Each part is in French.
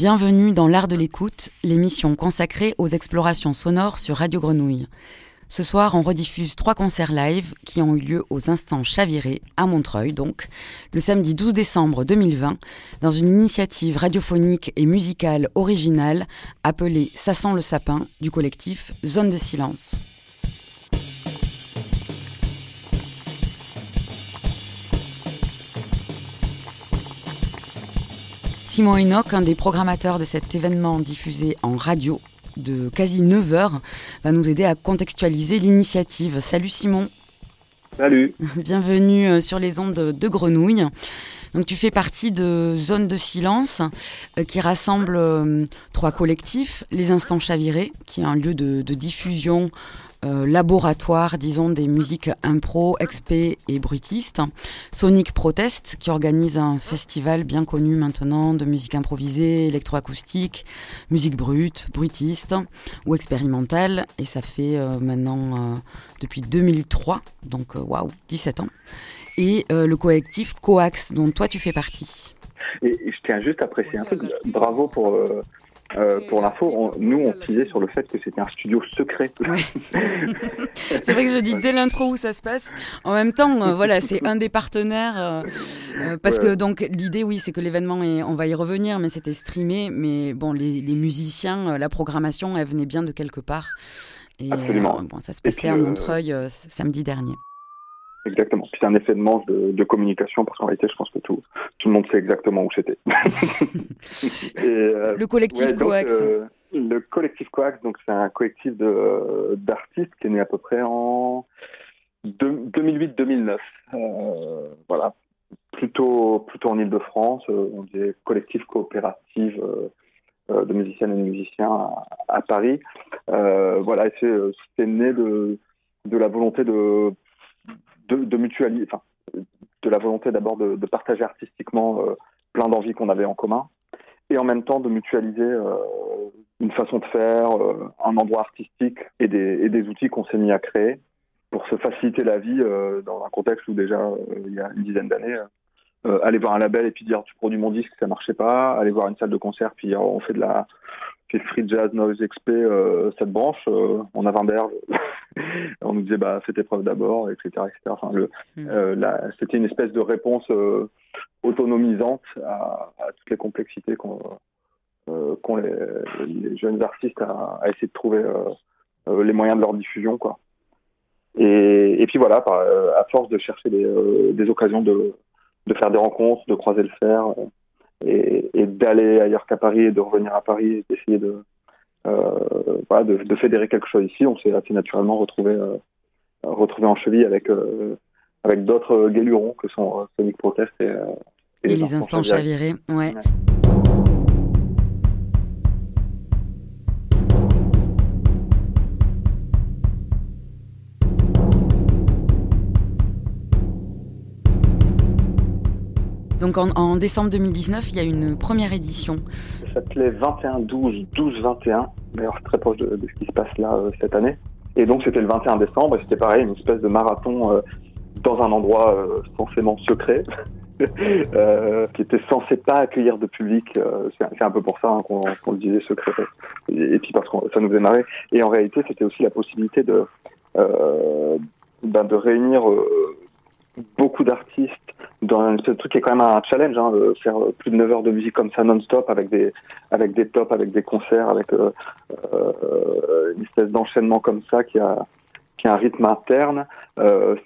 Bienvenue dans l'art de l'écoute, l'émission consacrée aux explorations sonores sur Radio Grenouille. Ce soir, on rediffuse trois concerts live qui ont eu lieu aux Instants Chavirés, à Montreuil donc, le samedi 12 décembre 2020, dans une initiative radiophonique et musicale originale appelée Ça le sapin du collectif Zone de silence. Simon Enoch, un des programmateurs de cet événement diffusé en radio de quasi 9 heures, va nous aider à contextualiser l'initiative. Salut Simon, Salut. bienvenue euh, sur les ondes de Grenouille. Donc tu fais partie de Zone de Silence euh, qui rassemble euh, trois collectifs, les Instants Chavirés, qui est un lieu de, de diffusion euh, laboratoire, disons, des musiques impro, expé et bruitistes. Sonic Protest, qui organise un festival bien connu maintenant de musique improvisée, électroacoustique, musique brute, bruitiste ou expérimentale. Et ça fait euh, maintenant euh, depuis 2003, donc waouh, 17 ans. Et le collectif Coax, dont toi tu fais partie. Et, et je tiens juste à préciser un truc. Bravo pour, euh, pour l'info. Nous, on teasait sur le fait que c'était un studio secret. C'est vrai que je dis dès l'intro où ça se passe. En même temps, euh, voilà, c'est un des partenaires. euh, euh, parce Ouais. que donc l'idée, oui, c'est que l'événement, est, on va y revenir, mais c'était streamé. Mais bon, les, les musiciens, la programmation, elle venait bien de quelque part. Et Absolument. bon, ça se passait puis, à Montreuil samedi dernier. Exactement. Puis c'est un effet de manche de, de communication parce qu'en réalité, je pense que tout, tout le monde sait exactement où c'était. Euh, Le collectif ouais, donc, Coax. euh, le collectif Coax, donc c'est un collectif de- d'artistes qui est né à peu près en deux- 2008-2009. Euh, voilà, plutôt plutôt en Île-de-France. Euh, on disait collectif coopératif euh, de musiciennes et de musiciens à, à Paris. Voilà, et c'est c'est né de de la volonté de de, de de la volonté d'abord de, partager artistiquement euh, plein d'envies qu'on avait en commun, et en même temps de mutualiser euh, une façon de faire, euh, un endroit artistique et des, et des outils qu'on s'est mis à créer pour se faciliter la vie dans un contexte où déjà, il y a une dizaine d'années, aller voir un label et puis dire tu produis mon disque, ça marchait pas, aller voir une salle de concert puis dire on fait de la fait free jazz, noise XP, euh, cette branche, euh, on a 20 berges. on nous disait bah faites tes preuves d'abord, etc., etc. Enfin, le, Mm. c'était une espèce de réponse autonomisante à, à toutes les complexités qu'ont les, les jeunes artistes à, à essayer de trouver les moyens de leur diffusion, quoi. Et, et puis voilà, par, euh, à force de chercher des, euh, des occasions de, de faire des rencontres, de croiser le fer, euh, et, et d'aller ailleurs qu'à Paris et de revenir à Paris et d'essayer de, euh, voilà, de, de fédérer quelque chose ici, on s'est assez naturellement retrouvé, euh, retrouvé en cheville avec, euh, avec d'autres guélurons que sont Sonic Protest et, Et les instants chavirés. chavirés, ouais. Ouais. Donc en, décembre 2019, il y a une première édition. Ça s'appelait 21-12, 12-21. D'ailleurs, très proche de, ce qui se passe là euh, cette année. Et donc, c'était le 21 décembre et c'était pareil, une espèce de marathon euh, dans un endroit euh, secret. euh, qui était censé pas accueillir de public. C'est un peu pour ça hein, qu'on le disait secret. Et, puis parce que ça nous faisait marrer. Et en réalité, c'était aussi la possibilité de ben, de réunir beaucoup d'artistes dans ce truc qui est quand même un challenge, hein, de faire plus de 9 heures de musique comme ça non-stop avec des avec des tops, avec des concerts, avec euh, une espèce d'enchaînement comme ça qui a qui a un rythme interne. Euh,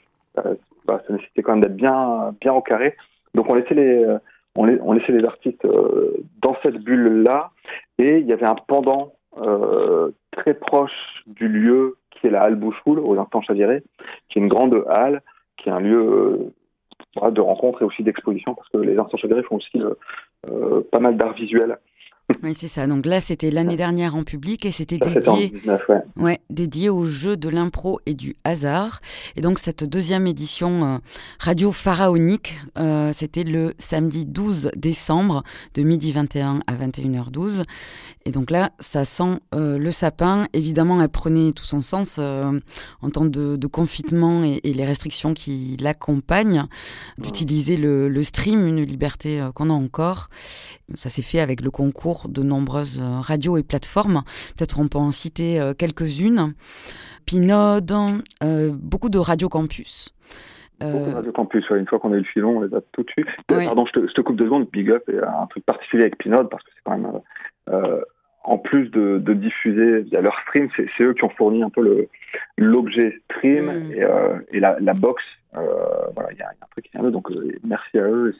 bah, ça nécessitait quand même d'être bien bien au carré. Donc on laissait les on, laissait les artistes euh, dans cette bulle là et il y avait un pendant euh, très proche du lieu qui est la halle Bouchoul aux instants Chaviré, qui est une grande halle qui est un lieu euh, de rencontre et aussi d'exposition, parce que les instants chavirés font aussi euh, euh, pas mal d'art visuel. Oui, c'est ça. Donc là, c'était l'année dernière en public et c'était dédié, ouais. ouais. dédié au jeu de l'impro et du hasard. Et donc cette deuxième édition euh, radio pharaonique, euh, c'était le samedi 12 décembre de midi 21 à 21h12. Et donc là, ça sent euh, le sapin. Évidemment, elle prenait tout son sens en temps de, de confinement et, et, les restrictions qui l'accompagnent, d'utiliser le, le, stream, une liberté qu'on a encore. Ça s'est fait avec le concours de nombreuses euh, radios et plateformes. Peut-être on peut en citer euh, quelques-unes. Pinode, euh, beaucoup de Radio Campus. Beaucoup de Radio Campus, ouais. une fois qu'on a eu le filon, on les a tout de suite. Oui. Pardon, je te, je te, coupe deux secondes, Big Up et un truc particulier avec Pinode, parce que c'est quand même, euh, en plus de, de, diffuser via leur stream, c'est eux qui ont fourni un peu l'objet stream mm. et, euh, et la, la, box. Voilà, il y, y, a un truc qui vient d'eux, donc merci à eux.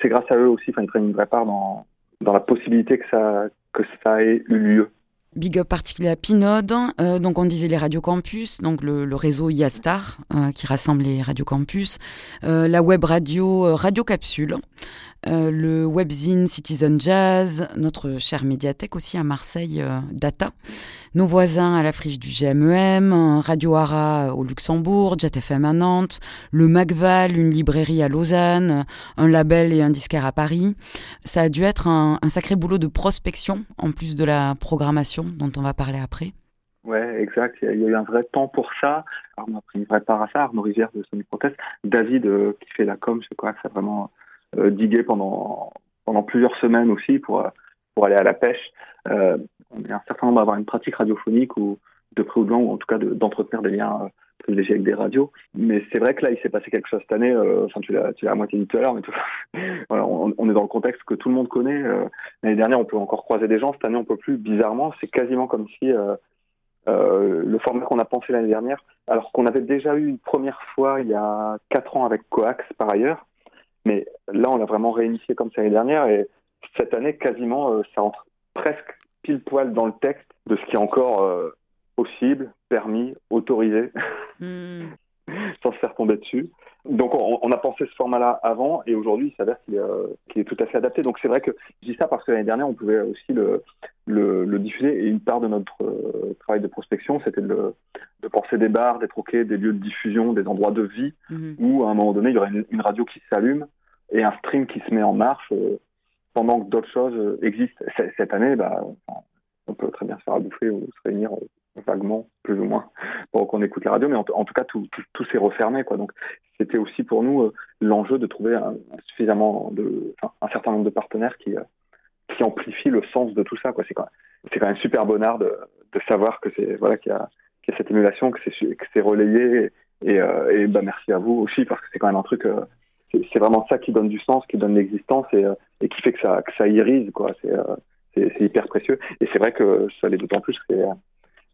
C'est grâce à eux aussi, enfin, ils prennent une vraie part dans, dans la possibilité que ça, que ça ait eu lieu. Big up particulier à Pinode, euh, donc on disait les Radio Campus, donc le, réseau IASTAR euh, qui rassemble les Radio Campus, euh, la web radio Radio Capsule, le webzine Citizen Jazz, notre chère médiathèque aussi à Marseille Data, nos voisins à la friche du GMEM, Radio Ara au Luxembourg, JetFM à Nantes, le Macval, une librairie à Lausanne, un label et un disquaire à Paris. Ça a dû être un, sacré boulot de prospection en plus de la programmation dont on va parler après. Ouais, exact. Il y a eu un vrai temps pour ça. Alors, on a pris une vraie part à ça. Arnaud Rivière de Sony Protest. David, euh, qui fait la com, je quoi, ça vraiment euh, digué pendant, pendant plusieurs semaines aussi pour, pour aller à la pêche. Euh, on est un certain nombre d'avoir une pratique radiophonique ou de près ou de loin, ou en tout cas d'entretenir de, des liens privilégiés avec des radios. Mais c'est vrai que là, il s'est passé quelque chose cette année. Euh, enfin, tu l'as, à moitié dit tout à l'heure, mais tout, voilà, on, on, est dans le contexte que tout le monde connaît. Euh, l'année dernière, on peut encore croiser des gens. Cette année, on peut plus. Bizarrement, c'est quasiment comme si euh, euh, le format qu'on a pensé l'année dernière, alors qu'on avait déjà eu une première fois il y a quatre ans avec Coax par ailleurs, mais là, on l'a vraiment réinitié comme l'année dernière et cette année, quasiment, euh, ça entre presque pile poil dans le texte de ce qui est encore euh, possible, permis, autorisé, mmh. sans se faire tomber dessus. Donc on, on a pensé ce format-là avant et aujourd'hui il s'avère qu'il est, euh, qu est, tout à fait adapté. Donc c'est vrai que je dis ça parce que l'année dernière on pouvait aussi le, le, le, diffuser et une part de notre euh, travail de prospection c'était de, de, penser des bars, des troquets, des lieux de diffusion, des endroits de vie mmh. où à un moment donné il y aurait une, une radio qui s'allume et un stream qui se met en marche euh, pendant que d'autres choses existent. Cette année, bah, on peut très bien se faire bouffer ou se réunir vaguement, plus ou moins, pour qu'on écoute la radio, mais en, tout cas, tout, tout, s'est refermé. Quoi. Donc, c'était aussi pour nous euh, l'enjeu de trouver un, suffisamment de, un certain nombre de partenaires qui, euh, qui amplifient le sens de tout ça. Quoi. C'est, quand même, c'est quand même super bonheur de, de savoir que c'est, voilà, qu'il y a, qu'il y a cette émulation, que c'est, que c'est relayé. Et, euh, et bah, merci à vous aussi, parce que c'est quand même un truc, c'est, c'est vraiment ça qui donne du sens, qui donne l'existence et, et qui fait que ça, que ça irise. Quoi. C'est, c'est, hyper précieux. Et c'est vrai que ça l'est d'autant plus c'est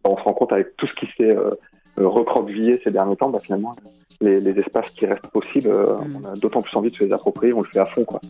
on se rend compte avec tout ce qui s'est euh, recroquevillé ces derniers temps, bah, finalement, les, les, espaces qui restent possibles, euh, mmh. on a d'autant plus envie de se les approprier, on le fait à fond. Quoi.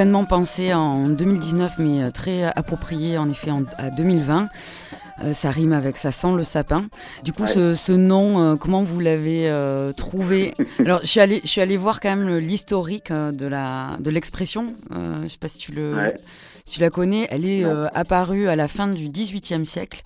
Événement pensé en 2019 mais euh, très approprié en effet en, à 2020. Euh, ça rime avec ça sent le sapin. Du coup, Ouais. ce, ce nom, euh, comment vous l'avez euh, trouvé? Alors, je suis allée, je suis allée voir quand même l'historique de la de l'expression. Je sais pas si tu le, Ouais. si tu la connais. Elle est apparue à la fin du XVIIIe siècle,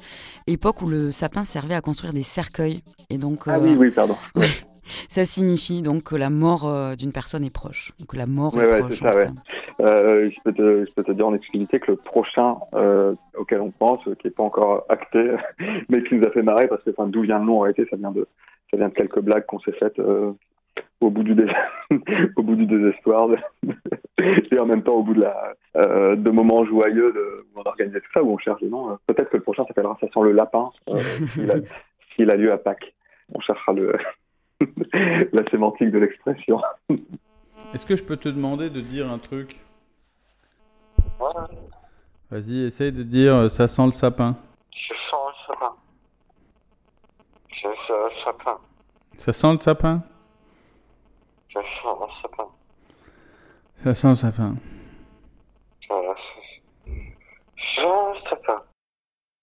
époque où le sapin servait à construire des cercueils. Et donc, Ah oui, oui, pardon. ça signifie donc que la mort euh, d'une personne est proche. Que la mort Ouais, est ouais, proche. ça, ouais. cas. Euh, je, peux te, je peux te dire en exclusivité que le prochain euh, auquel on pense, euh, qui n'est pas encore acté, mais qui nous a fait marrer, parce que enfin, d'où vient le nom en réalité, ça vient de, ça vient de quelques blagues qu'on s'est faites euh, au, bout du dés- au bout du désespoir, et en même temps au bout de, la, euh, de moments joyeux de, où on organisait tout ça, où on cherche des noms. Euh, Peut-être que le prochain s'appellera Ça sent le lapin, euh, s'il a, s'il a lieu à Pâques. On cherchera le, la sémantique de l'expression. Est-ce que je peux te demander de dire un truc Vas-y, essaye de dire euh, ça sent le sapin. Je sens le sapin. Je sens le sapin. Ça sent le sapin Je sens le sapin. Ça sent le sapin. Je sens le sapin.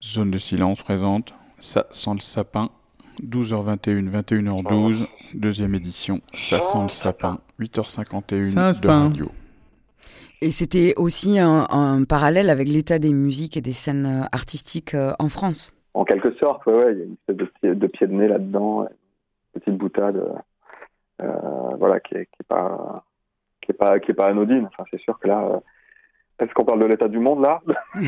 Zone de silence présente. Ça sent le sapin. 12h21, 21h12. Deuxième édition. Ça sent le sapin. 8h51 Ça, de radio. Et c'était aussi un, un parallèle avec l'état des musiques et des scènes euh, artistiques euh, en France. En quelque sorte, ouais, ouais, il y a une espèce de pied de, pied de nez là-dedans, une petite boutade, euh, voilà, qui est, qui est pas, qui est pas, qui est pas anodine. Enfin, c'est sûr que là, euh, est-ce qu'on parle de l'état du monde là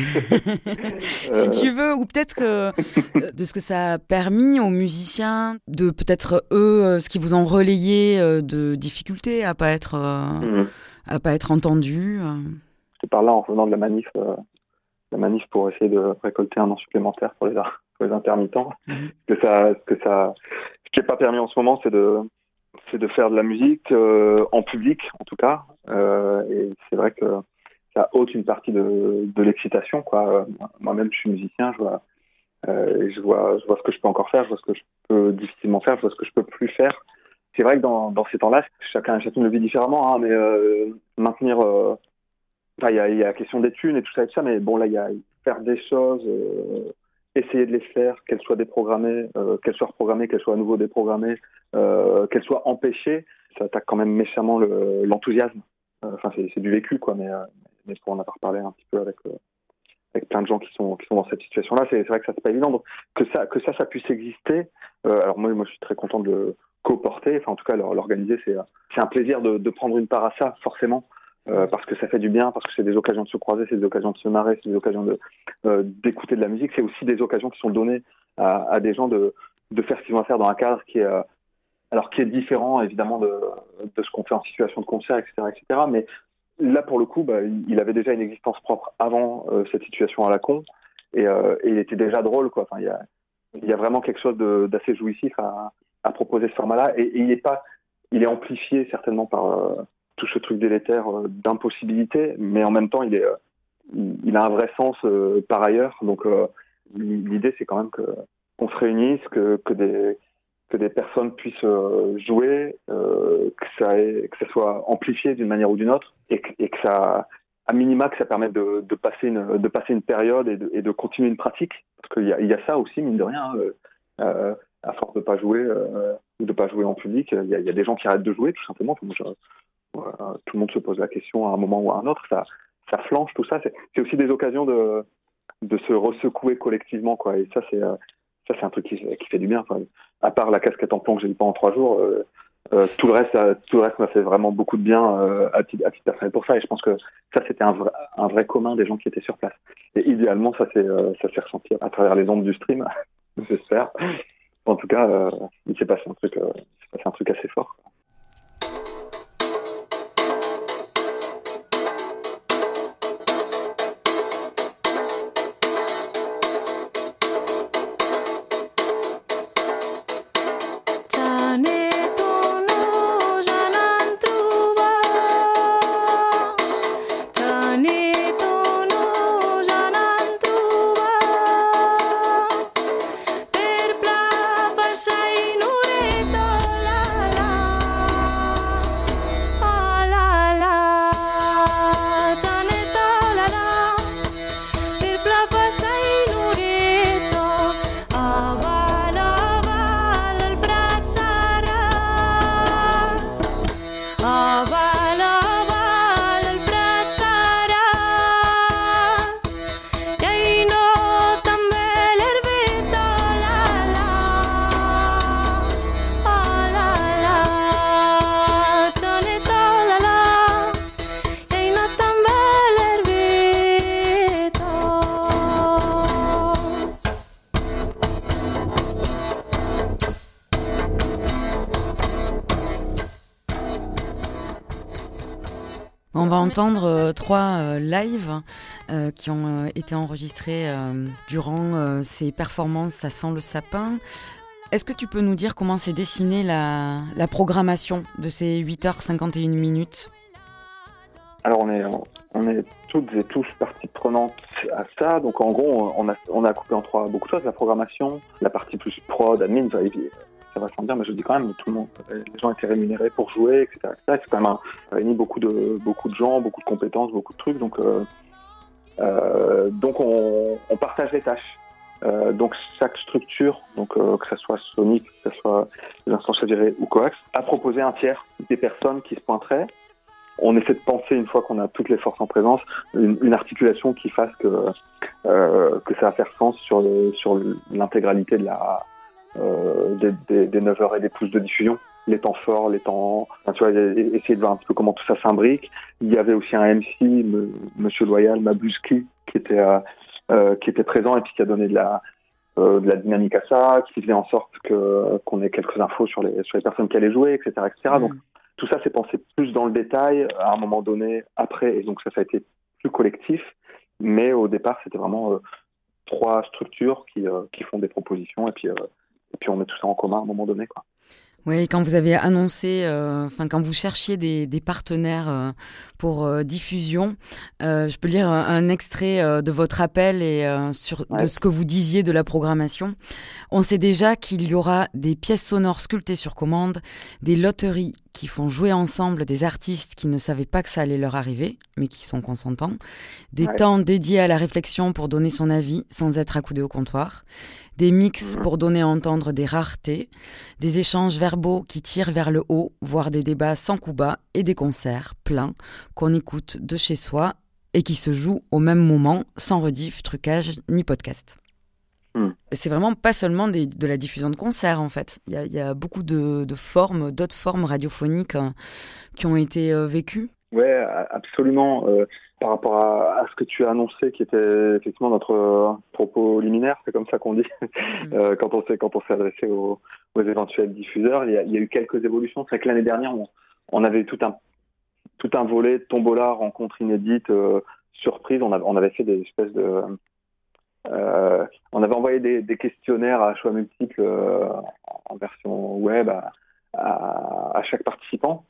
si tu veux, ou peut-être que euh, de ce que ça a permis aux musiciens, de peut-être eux, euh, ce qui vous ont relayé euh, de difficultés à pas être, euh, Mhm. à pas être entendus. euh. Je par là en revenant de la manif, euh, la manif pour essayer de récolter un an supplémentaire pour les, pour les intermittents. Mhm. Que ça, que ça, ce qui est pas permis en ce moment, c'est de, c'est de faire de la musique euh, en public, en tout cas. Euh, et c'est vrai que ça ôte une partie de, l'excitation, Moi-même, je suis musicien, je vois, euh, je vois, je vois ce que je peux encore faire, je vois ce que je peux difficilement faire, je vois ce que je peux plus faire. C'est vrai que dans, ces temps-là, chacun, chacun le vit différemment, hein, mais euh, maintenir euh, il y a, la question des thunes et tout ça et tout ça, mais bon, là, il y a faire des choses, euh, essayer de les faire, qu'elles soient déprogrammées, qu'elles soient reprogrammées, qu'elles soient à nouveau déprogrammées, qu'elles soient empêchées, ça attaque quand même méchamment le- l'enthousiasme. Enfin, c'est du vécu, quoi, mais, mais pour en avoir parlé un petit peu avec, euh, avec plein de gens qui sont, qui sont dans cette situation-là, c'est vrai que ça, c'est pas évident. Donc, que ça, que ça, ça puisse exister, euh, alors moi, moi, je suis très content de le co-porter, enfin, en tout cas, l'or- l'organiser, c'est c'est un plaisir de, de prendre une part à ça, forcément. Euh, parce que ça fait du bien, parce que c'est des occasions de se croiser, c'est des occasions de se marrer, c'est des occasions de euh, d'écouter de la musique, c'est aussi des occasions qui sont données à, à des gens de, de faire ce qu'ils vont faire dans un cadre qui est euh, alors qui est différent évidemment de, de ce qu'on fait en situation de concert, etc., etc. Mais là pour le coup, bah, il avait déjà une existence propre avant euh, cette situation à la con, et, euh, il était déjà drôle, quoi. Enfin, il y a y a vraiment quelque chose d'assez jouissif à, à proposer ce format-là, et, il est pas, il est amplifié certainement par euh, tout ce truc délétère euh, d'impossibilité, mais en même temps, il est, euh, il, a un vrai sens euh, par ailleurs. Donc, l'idée, c'est quand même que qu'on se réunisse, que, que des que des personnes puissent euh, jouer, euh, que ça soit amplifié d'une manière ou d'une autre, et que, ça, à minima, que ça permette de, passer une période et de, continuer une pratique, parce qu'il y a, ça aussi mine de rien. hein, euh, à force de pas jouer ou de pas jouer en public, il y, a, des gens qui arrêtent de jouer tout simplement. Tout le monde se pose la question à un moment ou à un autre. Ça, flanche tout ça. C'est aussi des occasions de, de se ressecouer collectivement, quoi. Et ça, c'est ça, c'est un truc qui, fait du bien. À part la casquette en plomb que j'ai eu pendant trois jours, euh, euh, tout le reste, ça- tout le reste m'a fait vraiment beaucoup de bien euh, à titre à personnel pour ça. Et je pense que ça, c'était un vrai, un vrai commun des gens qui étaient sur place. Et idéalement, ça s'est euh, ça ressenti à travers les ondes du stream, j'espère. En tout cas, euh, il s'est passé un truc, euh, assez fort. Entendre euh, trois euh, lives euh, qui ont été enregistrés durant ces performances Ça sent le sapin. Est-ce que tu peux nous dire comment s'est dessinée la, programmation de ces 8h51 minutes? Alors on est, toutes et tous parties prenantes à ça. Donc en gros, on a, on a coupé en trois beaucoup de choses. La programmation, la partie plus prod, admin, ça, ça va sans dire, mais je dis quand même, tout le monde, les gens étaient rémunérés pour jouer, etc. C'est quand même un, ça réunit beaucoup de, beaucoup de gens, beaucoup de compétences, beaucoup de trucs. Donc, euh, euh, donc on, partage les tâches. Euh, donc chaque structure, donc euh, que ce soit Sonic, que ce soit les instances chavirées ou Coax, a proposé un tiers des personnes qui se pointeraient. On essaie de penser, une fois qu'on a toutes les forces en présence, une, articulation qui fasse que, euh, que ça va faire sens sur sur l'intégralité de la, euh, des, des, des 9 heures et des pouces de diffusion. Les temps forts, les temps... Enfin, tu vois, essayer de voir un petit peu comment tout ça s'imbrique. Il y avait aussi un MC, M- Monsieur Loyal, Mabuski, qui était, euh, euh, qui était présent et puis qui a donné de la, euh, de la dynamique à ça, qui faisait en sorte que qu'on ait quelques infos sur les, sur les personnes qui allaient jouer, etc. etc. Donc, tout ça s'est pensé plus dans le détail à un moment donné après, et donc ça, ça a été plus collectif. Mais au départ, c'était vraiment euh, trois structures qui, euh, qui font des propositions et puis, euh, et puis on met tout ça en commun à un moment donné. Quoi. Oui, quand vous avez annoncé, euh, enfin quand vous cherchiez des, des partenaires euh, pour euh, diffusion, je peux lire un, un extrait de votre appel et sur de ce que vous disiez de la programmation. On sait déjà qu'il y aura des pièces sonores sculptées sur commande, des loteries qui font jouer ensemble des artistes qui ne savaient pas que ça allait leur arriver, mais qui sont consentants, des Ouais. temps dédiés à la réflexion pour donner son avis sans être accoudé au comptoir, des mix Mhm. pour donner à entendre des raretés, des échanges verbaux qui tirent vers le haut, voire des débats sans coup bas et des concerts pleins qu'on écoute de chez soi et qui se jouent au même moment sans rediff, trucage ni podcast. C'est vraiment pas seulement des- de la diffusion de concerts en fait. Il y a, il y a beaucoup de, de formes, d'autres formes radiophoniques euh, qui ont été euh, vécues. Ouais, a- absolument. Euh, par rapport à, à ce que tu as annoncé, qui était effectivement notre euh, propos liminaire, c'est comme ça qu'on dit, euh, quand on s'est quand on s'est adressé aux, aux éventuels diffuseurs, il y, a, il y a eu quelques évolutions. C'est que l'année dernière, on, on avait tout un tout un volet tombola, rencontre inédite, surprise. On avait fait des espèces de euh, on avait envoyé des, questionnaires à choix multiples euh, en version web à, chaque participant.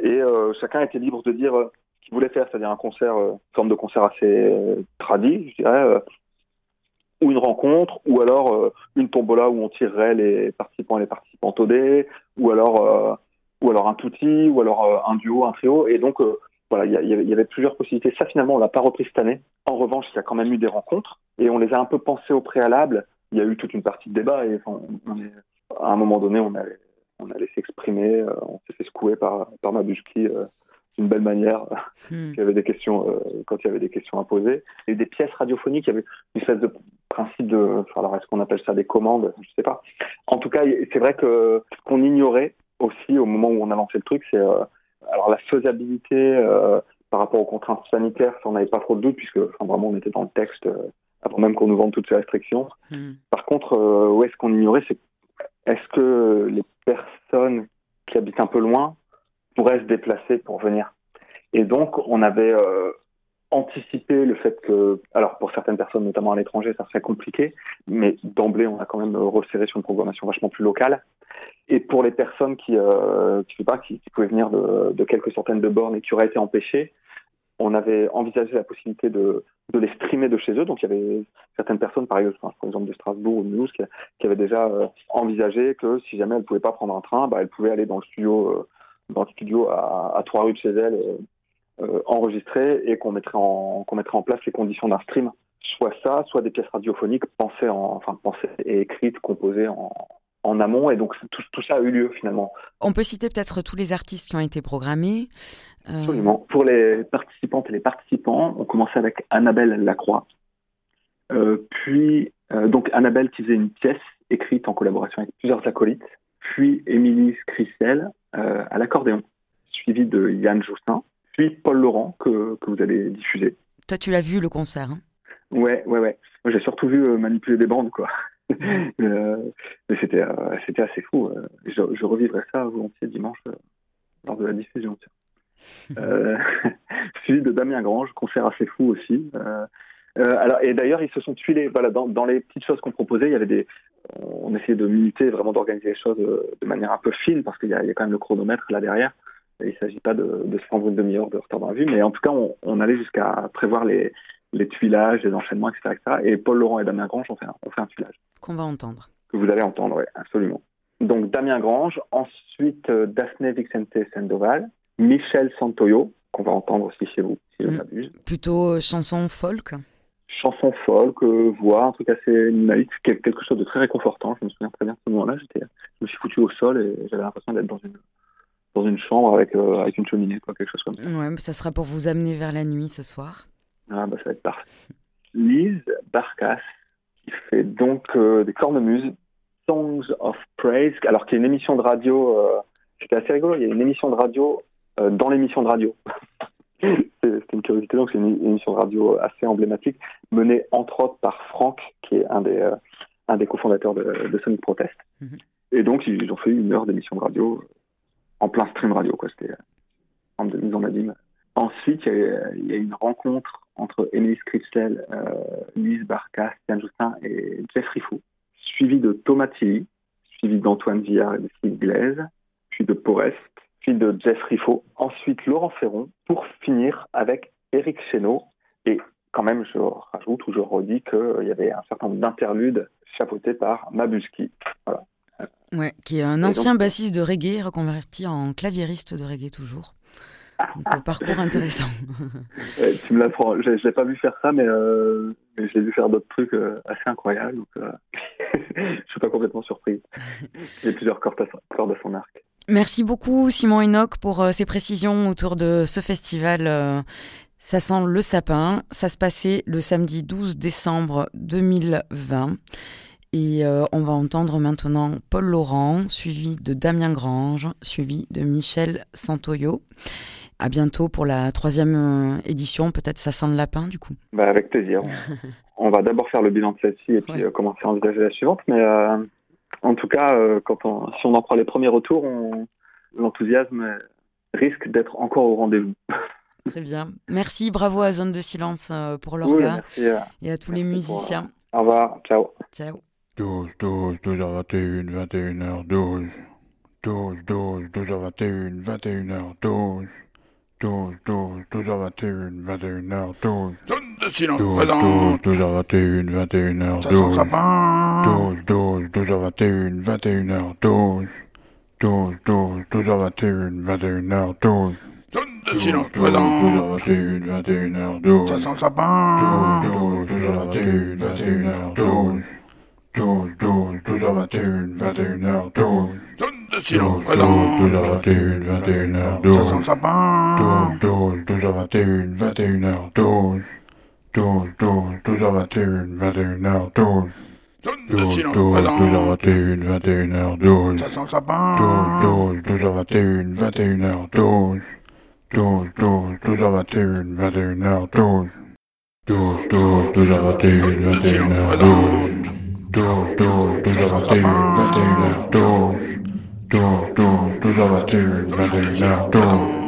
Et euh, chacun était libre de dire euh, ce qu'il voulait faire, c'est-à-dire un concert, une forme de concert assez tradit, je dirais, ou une rencontre, ou alors une tombola où on tirerait les participants et les participantes au dé, ou alors, ou alors un touti, ou alors un duo, un trio. Et donc, voilà, il y, avait- plusieurs possibilités. Ça, finalement, on l'a pas repris cette année. En revanche, il y a quand même eu des rencontres, et on les a un peu pensées au préalable. Il y a eu toute une partie de débat, et enfin, on est- à un moment donné, on allait, on allait s'exprimer, euh, on s'est fait secouer par, par Mabushki euh, d'une belle manière. Hmm. Il y avait des questions, euh, quand il y avait des questions à poser. Il y a eu des pièces radiophoniques, il y avait une espèce de principe de, enfin, alors est-ce qu'on appelle ça des commandes? Je sais pas. En tout cas, c'est vrai que ce qu'on ignorait aussi au moment où on a lancé le truc, c'est euh, alors la faisabilité euh, par rapport aux contraintes sanitaires, ça on n'avait pas trop de doute puisque enfin, vraiment on était dans le texte euh, avant même qu'on nous vende toutes ces restrictions. Hmm. Par contre, euh, où est-ce qu'on ignorait, c'est est-ce que les personnes qui habitent un peu loin pourraient se déplacer pour venir? Et donc, on avait anticipé le fait que, alors pour certaines personnes, notamment à l'étranger, ça serait compliqué, mais d'emblée, on a quand même resserré sur une programmation vachement plus locale. Et pour les personnes qui, euh, qui, je sais pas, qui, qui pouvaient venir de, de quelques centaines de bornes et qui auraient été empêchées, on avait envisagé la possibilité de, de les streamer de chez eux. Donc, il y avait certaines personnes, par exemple, de Strasbourg ou de Mulhouse, qui, avaient déjà euh, envisagé que si jamais elles ne pouvaient pas prendre un train, bah, elles pouvaient aller dans le studio, euh, dans le studio à, à trois rues de chez elles, euh, euh, enregistrer et qu'on mettrait en qu'on mettrait en place les conditions d'un stream. Soit ça, soit des pièces radiophoniques pensées en, enfin pensées et écrites, composées en, en amont. Et donc tout, tout ça a eu lieu finalement. On peut citer peut-être tous les artistes qui ont été programmés. Euh, Absolument. Pour les participantes et les participants, on commençait avec Annabelle Lacroix. Euh, puis, euh, donc Annabelle qui faisait une pièce écrite en collaboration avec plusieurs acolytes. Puis Émilie Scrissel à l'accordéon, suivi de Yann Joussin. Puis Paul Laurent que, que vous allez diffuser. Toi, tu l'as vu le concert. hein? Ouais, ouais, ouais. Moi, j'ai surtout vu euh, manipuler des bandes, quoi. euh, mais c'était, euh, c'était assez fou. Je, je revivrai ça volontiers dimanche euh, lors de la diffusion. suivi de Damien Grange, concert assez fou aussi. Alors, et d'ailleurs, ils se sont tuilés. Voilà, dans, dans les petites choses qu'on proposait, il y avait des. On essayait de minuter, vraiment d'organiser les choses de manière un peu fine, parce qu'il y, a- il y a quand même le chronomètre là derrière. Il ne s'agit pas de, de se prendre une demi-heure de retard dans la vue, mais en tout cas, on, on allait jusqu'à prévoir les, les tuilages, les enchaînements, etc., etc. Et Paul Laurent et Damien Grange ont fait un, ont fait un tuilage Qu'on va entendre. que vous allez entendre, oui, absolument. Donc Damien Grange, ensuite euh, Daphné Vicente Sandoval, Michel Santoyo, qu'on va entendre aussi chez vous, si je ne Mm. m'abuse. Plutôt euh, chanson folk. Chanson folk, euh, voix, un truc assez quel- quelque chose de très réconfortant. Je me souviens très bien de ce moment-là. Je me suis foutu au sol et j'avais l'impression d'être dans une dans une chambre avec euh, avec une cheminée, quoi, quelque chose comme ça. Ouais, mais ça sera pour vous amener vers la nuit ce soir. Ah bah ça va être parfait. Lise Barkas, qui fait donc euh, des cornemuses, Songs of Praise, alors qu'il y a une émission de radio, euh, c'était assez rigolo, il y a une émission de radio euh, dans l'émission de radio. C'est- une curiosité, donc c'est une émission de radio assez emblématique, menée entre autres par Franck, qui est un des, euh, un des cofondateurs de, de Sonic Protest. Mhm. Et donc ils ont fait une heure d'émission de radio euh, en plein stream radio, quoi. C'était euh, en de mise en abîme. Ensuite, il y, a, il y a une rencontre entre Émilie Scritzel, euh, Lise Barcas, Yann Justin et Jeffrey Fou, suivi de Thomas Tilly, suivi d'Antoine Villard et de Philippe Glaise, puis de Porest, puis de Jeffrey Faux, ensuite Laurent Ferron, pour finir avec Eric Chéneau. Et quand même, je rajoute ou je redis qu'il y avait un certain nombre d'interludes chapeautés par Mabuski. Voilà. Ouais, qui est un donc- ancien bassiste de reggae reconverti en claviériste de reggae toujours. Donc, euh, parcours intéressant. Tu me l'apprends. Je ne l'ai pas vu faire ça, mais, euh, mais je l'ai vu faire d'autres trucs euh, assez incroyables. Donc, euh, je suis pas complètement surpris. Il y a plusieurs cordes à, son- cordes à son arc. Merci beaucoup Simon Enoch pour euh, ces précisions autour de ce festival. ça sent le sapin. Ça se passait le samedi 12 décembre 2020. Et euh, on va entendre maintenant Paul Laurent, suivi de Damien Grange, suivi de Michel Santoyo. À bientôt pour la troisième euh, édition. Peut-être ça sent le lapin du coup. Bah, avec plaisir. On, va d'abord faire le bilan de celle-ci et puis Ouais. euh, commencer à envisager la suivante. Mais euh, en tout cas, euh, quand on, si on en prend les premiers retours, on- l'enthousiasme risque d'être encore au rendez-vous. Très bien. Merci, bravo à Zone de Silence pour Oui, l'orga merci. et à tous les pour, musiciens. Au revoir. Ciao. Ciao. 12, 12, 12h21, 21h12. 12, 12, 12h21, 21h12. 12, 12, 12h21, 21h12. Zone de silence 12, présente. 12, 12h21, Ça sent le 21h12. sapin. 12, 12, 12h21, 21h12. 12, 12, 12h21, 21h12. Zone de 12, silence 12, présente. 12h21, 21h12. Ça sent le sapin. 12, 12, 12h21, 21h12. 12, 12, 12h21, 21h12. Zone de silence 12, présente. 12h21, Ça sent 21h12. le sapin. 12, 12, 12h21, 21h12. 12, 12, 12h21, 21h12. Zone de 12, silence 12, présente. 12h21, 21h12. Ça sent le sapin. 12, 12, 12h21, 21h12. 12, 12, 12h21, 21h12. 12, 12, 12h21, 21h12. 12, 12, 12h21, 21h12. 12, 12, 12h21, 21h12. arts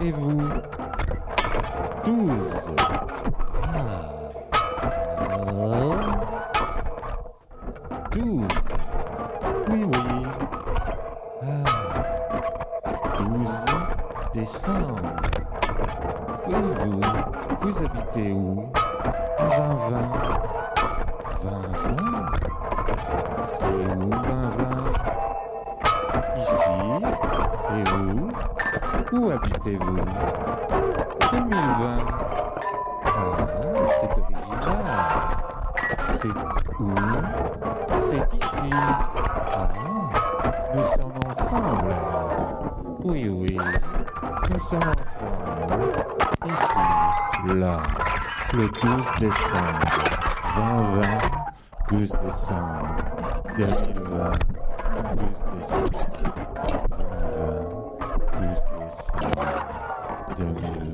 et vous. le 12 décembre. 2020, 12 décembre. 2020, 12 décembre. 2020, 12 décembre. 2020.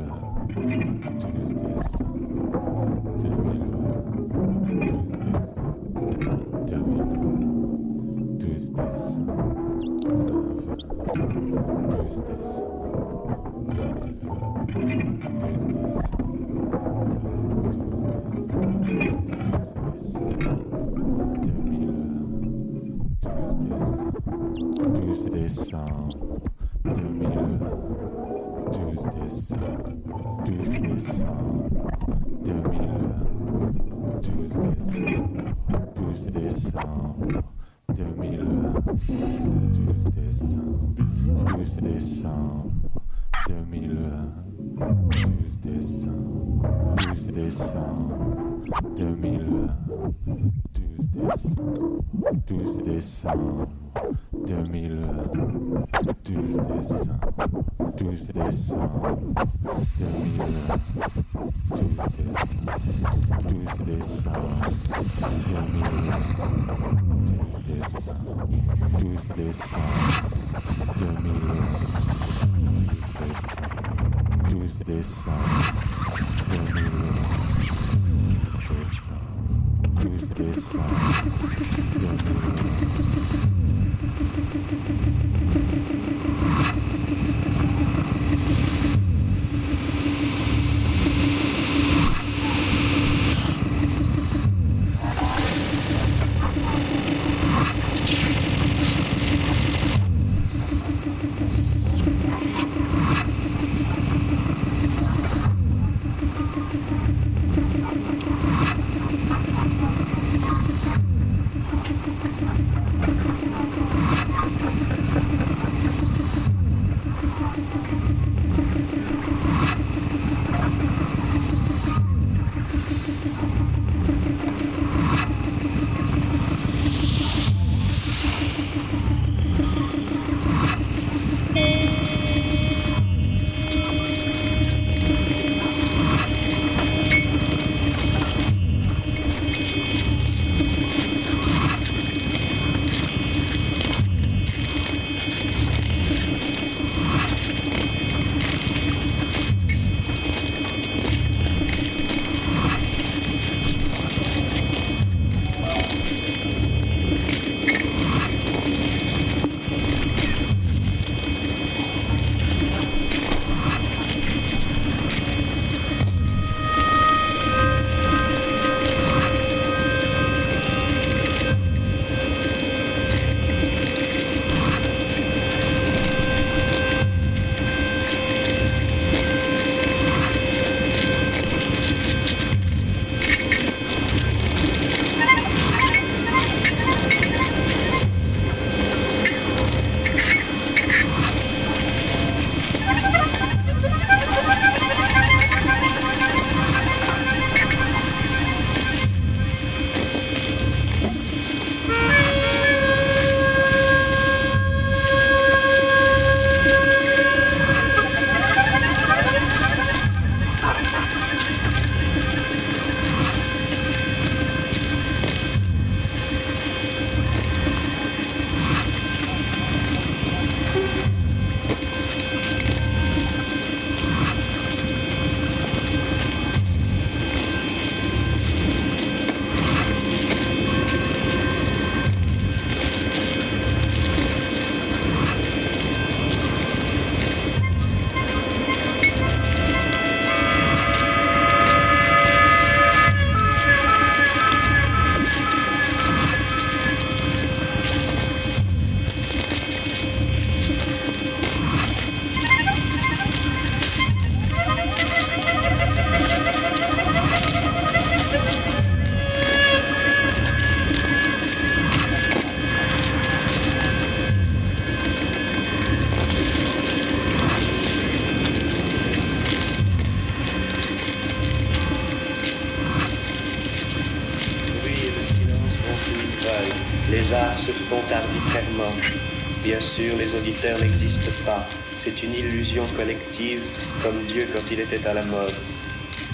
Illusion collective, comme Dieu quand il était à la mode.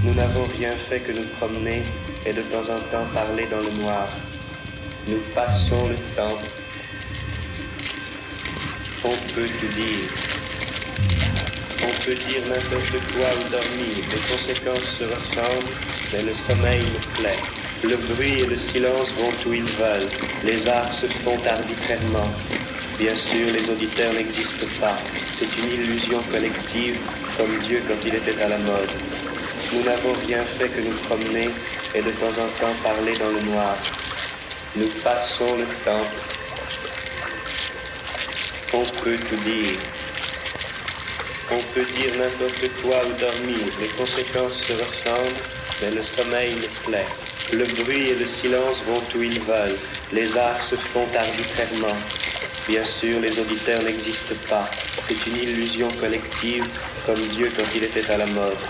Nous n'avons rien fait que nous promener et de temps en temps parler dans le noir. Nous passons le temps. On peut tout dire. On peut dire n'importe quoi ou dormir. Les conséquences se ressemblent, mais le sommeil me plaît. Le bruit et le silence vont où ils veulent. Les arts se font arbitrairement. Bien sûr, les auditeurs n'existent pas. C'est une illusion collective, comme Dieu quand il était à la mode. Nous n'avons rien fait que nous promener et de temps en temps parler dans le noir. Nous passons le temps. On peut tout dire. On peut dire n'importe quoi ou dormir. Les conséquences se ressemblent, mais le sommeil me plaît. Le bruit et le silence vont où ils veulent. Les arts se font arbitrairement. Bien sûr, les auditeurs n'existent pas. C'est une illusion collective, comme Dieu quand il était à la mode.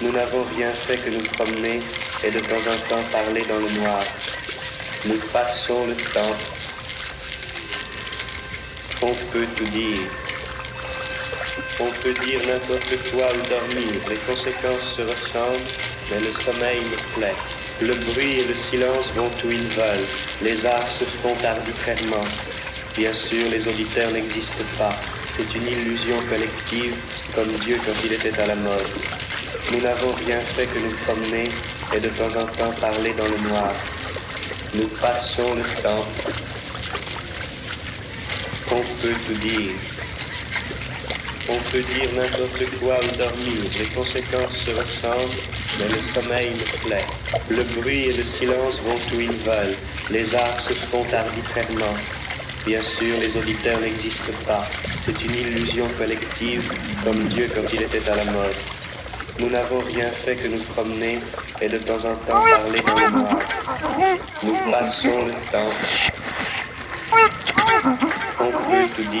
Nous n'avons rien fait que nous promener et de temps en temps parler dans le noir. Nous passons le temps. On peut tout dire. On peut dire n'importe quoi ou dormir. Les conséquences se ressemblent, mais le sommeil me plaît. Le bruit et le silence vont où ils veulent. Les arts se font arbitrairement. Bien sûr, les auditeurs n'existent pas. C'est une illusion collective, comme Dieu quand il était à la mode. Nous n'avons rien fait que nous promener et de temps en temps parler dans le noir. Nous passons le temps. On peut tout dire. On peut dire n'importe quoi ou dormir. Les conséquences se ressemblent, mais le sommeil me plaît. Le bruit et le silence vont où ils veulent. Les arts se font arbitrairement. Bien sûr, les auditeurs n'existent pas. C'est une illusion collective, comme Dieu quand il était à la mode. Nous n'avons rien fait que nous promener et de temps en temps parler dans le. Nous passons le temps. On peut tout dire.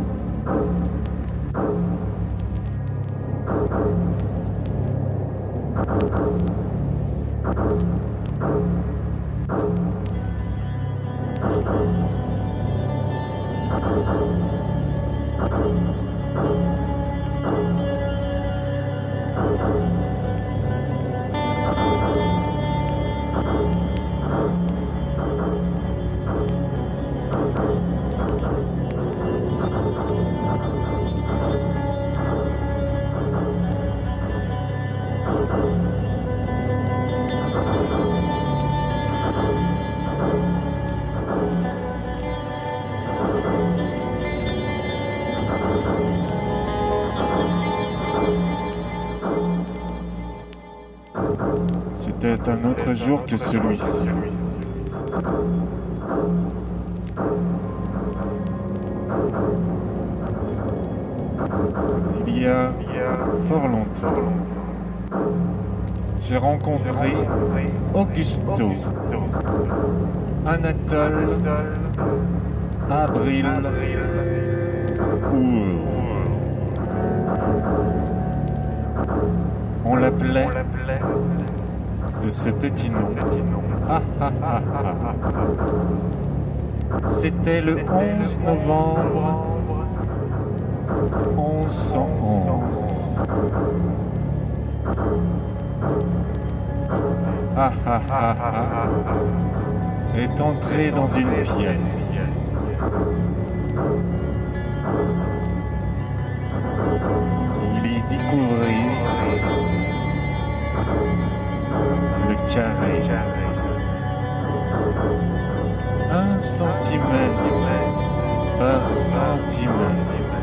un autre jour que celui-ci. Il y a fort longtemps, j'ai rencontré Augusto, Anatole, Avril ou on l'appelait de ce petit nom. Ah, ah, ah, ah, ah. C'était le 11 novembre 1111. Ah ah ah ah ah est entré dans une pièce. Carré. Un centimètre par centimètre.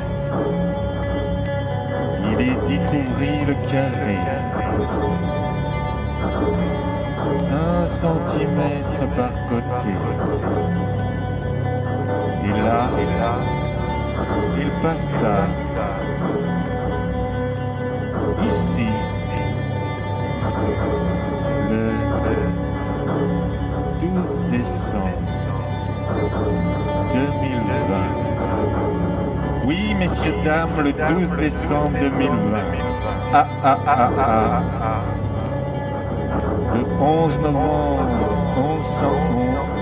Il y découvrit le carré. Un centimètre par côté. Et là, il passa ici décembre 2020. Oui, messieurs, dames, le 12 décembre 2020. Ah, ah, ah, ah. Le 11 novembre 1111.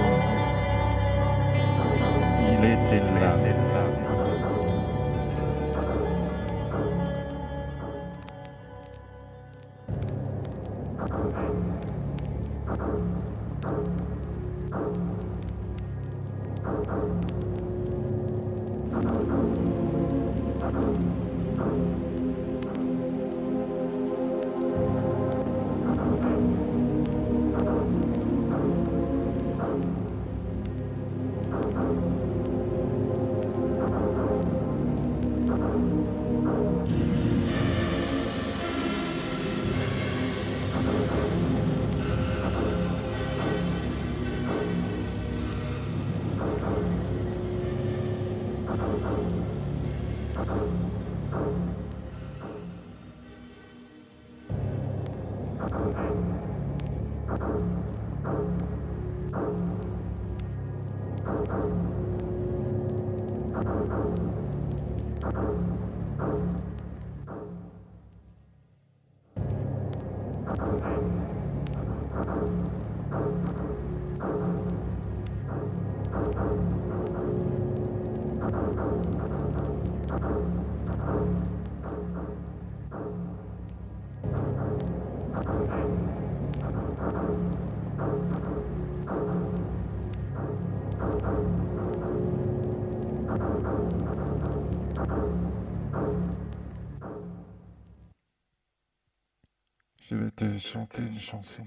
Chanter une chanson.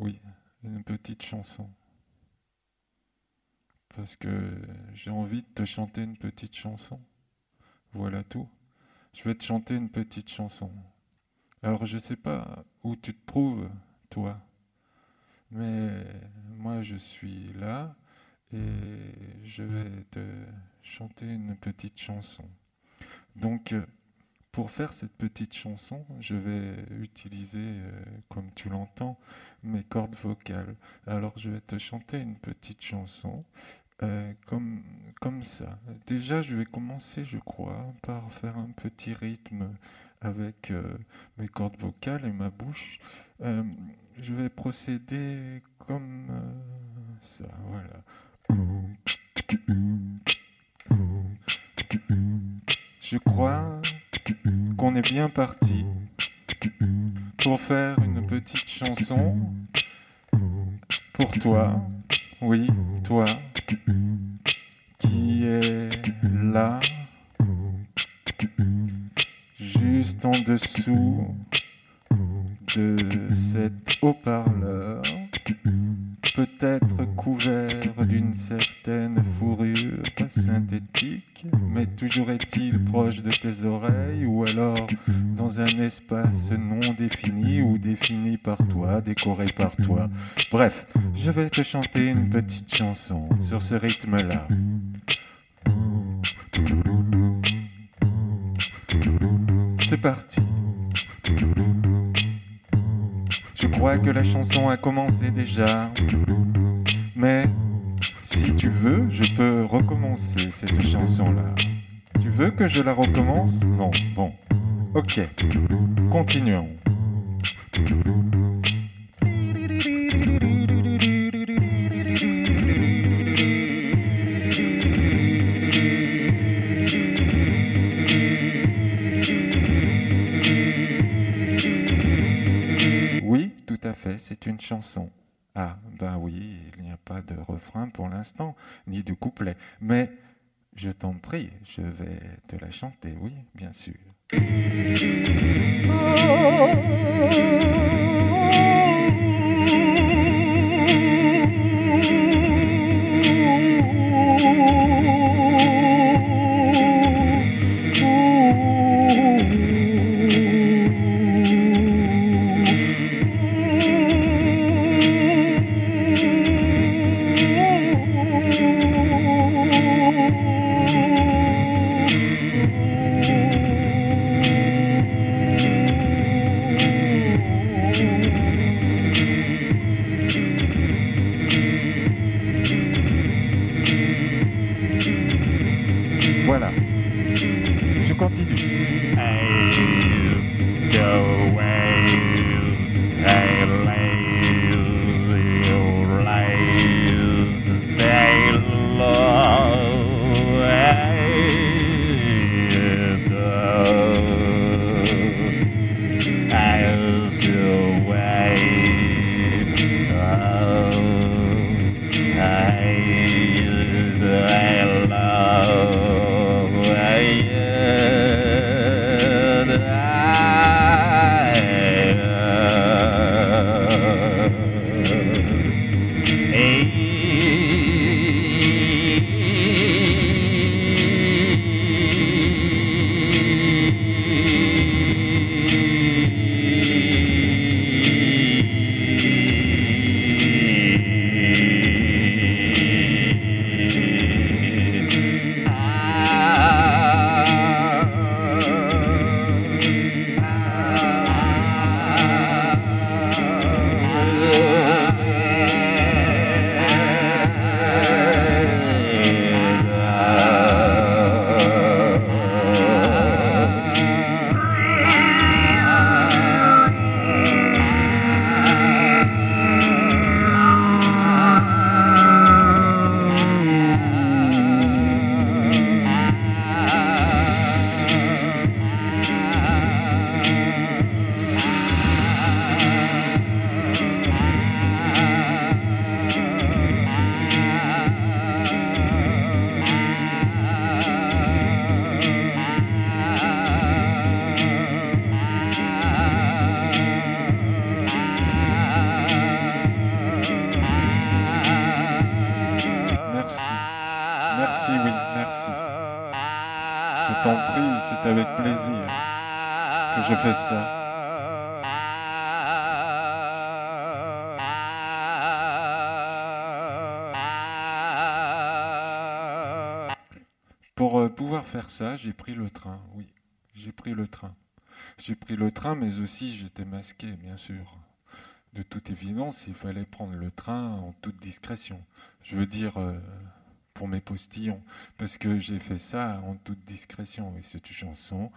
Oui, une petite chanson. Parce que j'ai envie de te chanter une petite chanson. Voilà tout. Je vais te chanter une petite chanson. Alors je sais pas où tu te trouves, toi. Mais moi je suis là et je vais te chanter une petite chanson. Donc euh, pour faire cette petite chanson, je vais utiliser, euh, comme tu l'entends, mes cordes vocales. Alors je vais te chanter une petite chanson euh, comme, ça. Déjà, je vais commencer, je crois, par faire un petit rythme avec euh, mes cordes vocales et ma bouche. Je vais procéder comme ça, voilà. Je crois qu'on est bien parti. Pour faire une petite chanson pour toi, oui, toi, qui est là, juste en dessous de cet haut-parleur, peut-être couvert d'une certaine fourrure synthétique mais toujours est-il proche de tes oreilles ou alors dans un espace non défini ou défini par toi, décoré par toi. Bref, je vais te chanter une petite chanson sur ce rythme-là. C'est parti. Je crois que la chanson a commencé déjà. Mais si tu veux, je peux recommencer cette chanson-là. Tu veux que je la recommence? Non, bon. Ok. Continuons. Fait, c'est une chanson. Ah, ben oui, il n'y a pas de refrain pour l'instant, ni de couplet. Mais je t'en prie, je vais te la chanter, oui, bien sûr. Ça, j'ai pris le train, oui, j'ai pris le train. J'ai pris le train, mais aussi j'étais masqué, bien sûr. De toute évidence, il fallait prendre le train en toute discrétion. Je veux dire, euh, pour mes postillons, parce que j'ai fait ça en toute discrétion. Et cette chanson,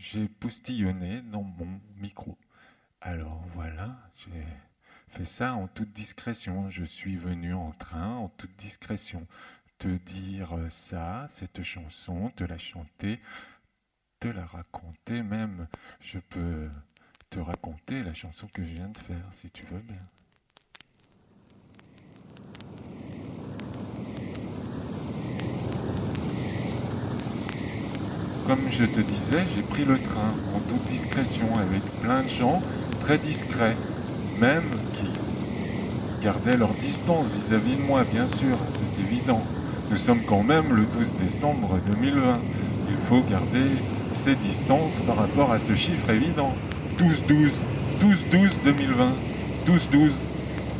j'ai postillonné dans mon micro. Alors voilà, j'ai fait ça en toute discrétion. Je suis venu en train en toute discrétion. Te dire ça, cette chanson, te la chanter, te la raconter même. Je peux te raconter la chanson que je viens de faire, si tu veux bien. Comme je te disais, j'ai pris le train en toute discrétion avec plein de gens très discrets, même qui gardaient leur distance vis-à-vis de moi, bien sûr, c'est évident. Nous sommes quand même le 12 décembre 2020. Il faut garder ses distances par rapport à ce chiffre évident. 12-12, 12-12 2020, 12-12.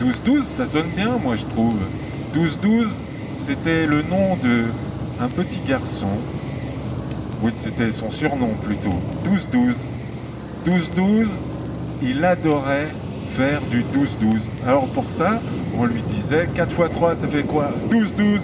12-12, ça sonne bien, moi je trouve. 12-12, c'était le nom de un petit garçon. Oui, c'était son surnom plutôt. 12-12. 12-12, il adorait faire du 12-12. Alors pour ça, on lui disait 4 x 3, ça fait quoi? 12-12.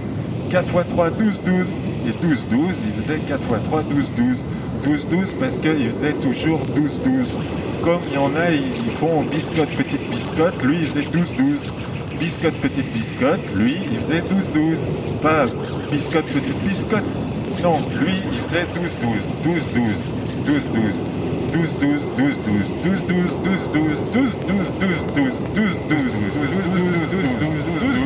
4 x 3, 12, 12. Et 12, 12, il faisait 4 x 3, 12, 12. 12, 12 parce qu'il faisait toujours 12, 12. Comme il y en a, ils font biscotte, petite biscotte, lui il faisait 12, 12. Biscotte, petite biscotte, lui il faisait 12, 12. Pas biscotte, petite biscotte. Non, lui il faisait 12, 12. 12, 12. 12, 12. 12 12 12 12 12 12 12 12 12 12 12 12 12 12 12 12 12 12 12 12 12 12 12 12 12 12 12 12 12 12 12 12 12 12 12 12 12 12 12 12 12 12 12 12 12 12 12 12 12 12 12 12 12 12 12 12 12 12 12 12 12 12 12 12 12 12 12 12 12 12 12 12 12 12 12 12 12 12 12 12 12 12 12 12 12 12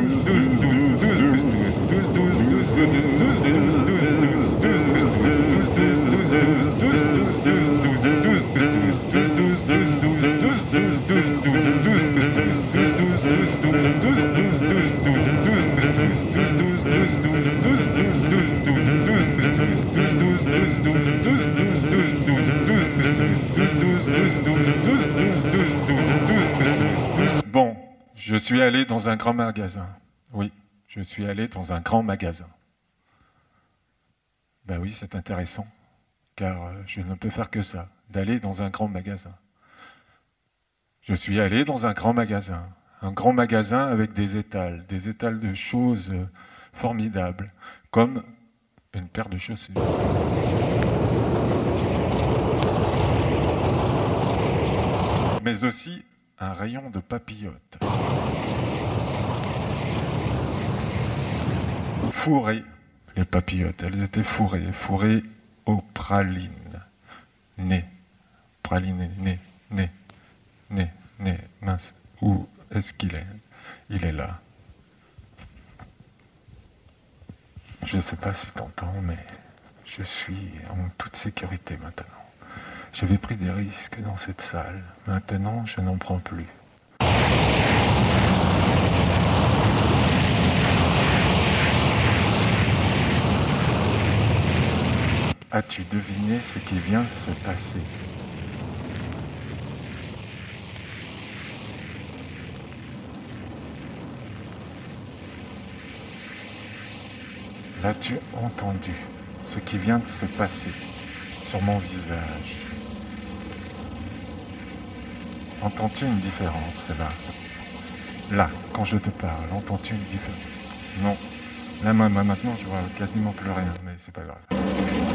suis allé dans un grand magasin. Oui, je suis allé dans un grand magasin. Ben oui, c'est intéressant, car euh, je ne peux faire que ça, d'aller dans un grand magasin. Je suis allé dans un grand magasin, un grand magasin avec des étals, des étals de choses euh, formidables, comme une paire de chaussures. Mais aussi un rayon de papillotes. Fourrées, les papillotes, elles étaient fourrées, fourrées aux pralines. Né, praliné, né, né, né, né, mince. Où est-ce qu'il est? Il est là. Je ne sais pas si t'entends, mais je suis en toute sécurité maintenant. J'avais pris des risques dans cette salle. Maintenant, je n'en prends plus. As-tu deviné ce qui vient de se passer? L'as-tu entendu ce qui vient de se passer sur mon visage? Entends-tu une différence là Là, quand je te parle, entends-tu une différence? Non. Là, ma- ma- maintenant, je vois quasiment plus rien, mais c'est pas grave.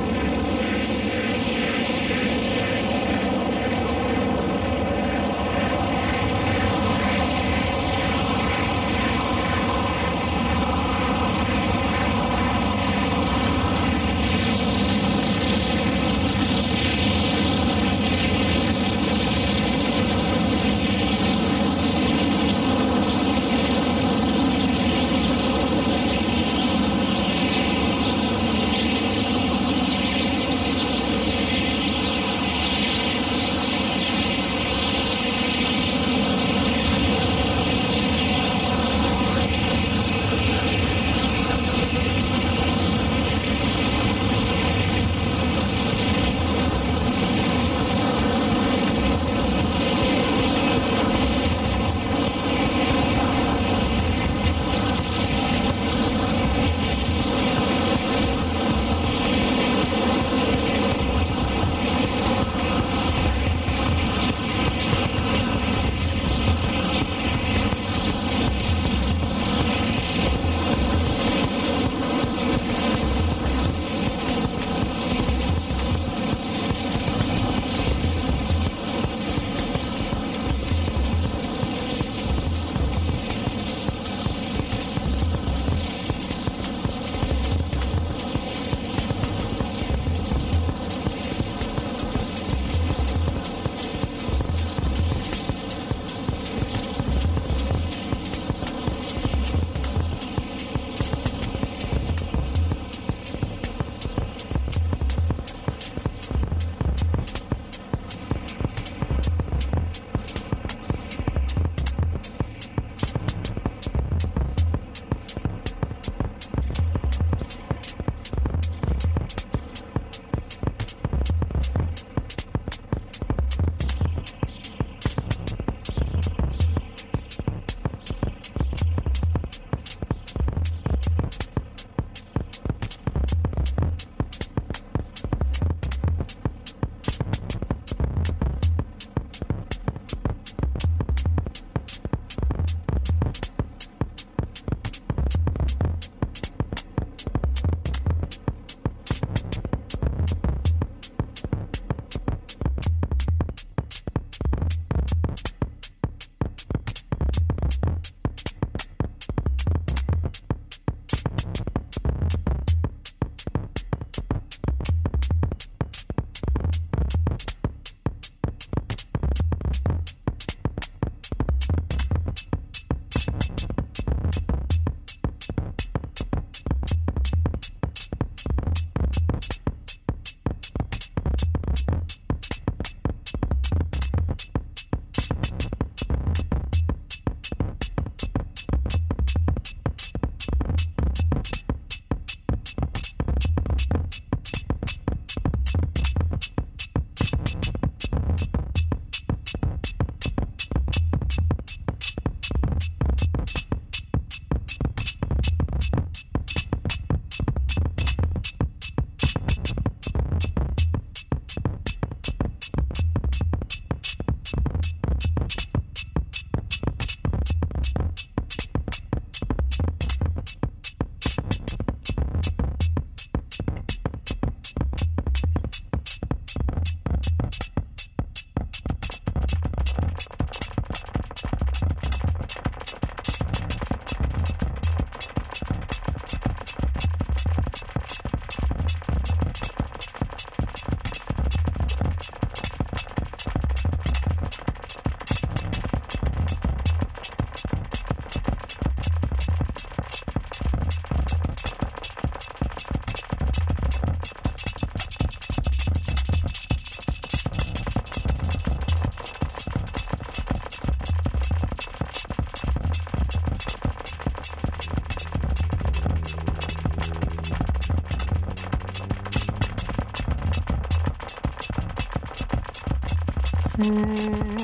Música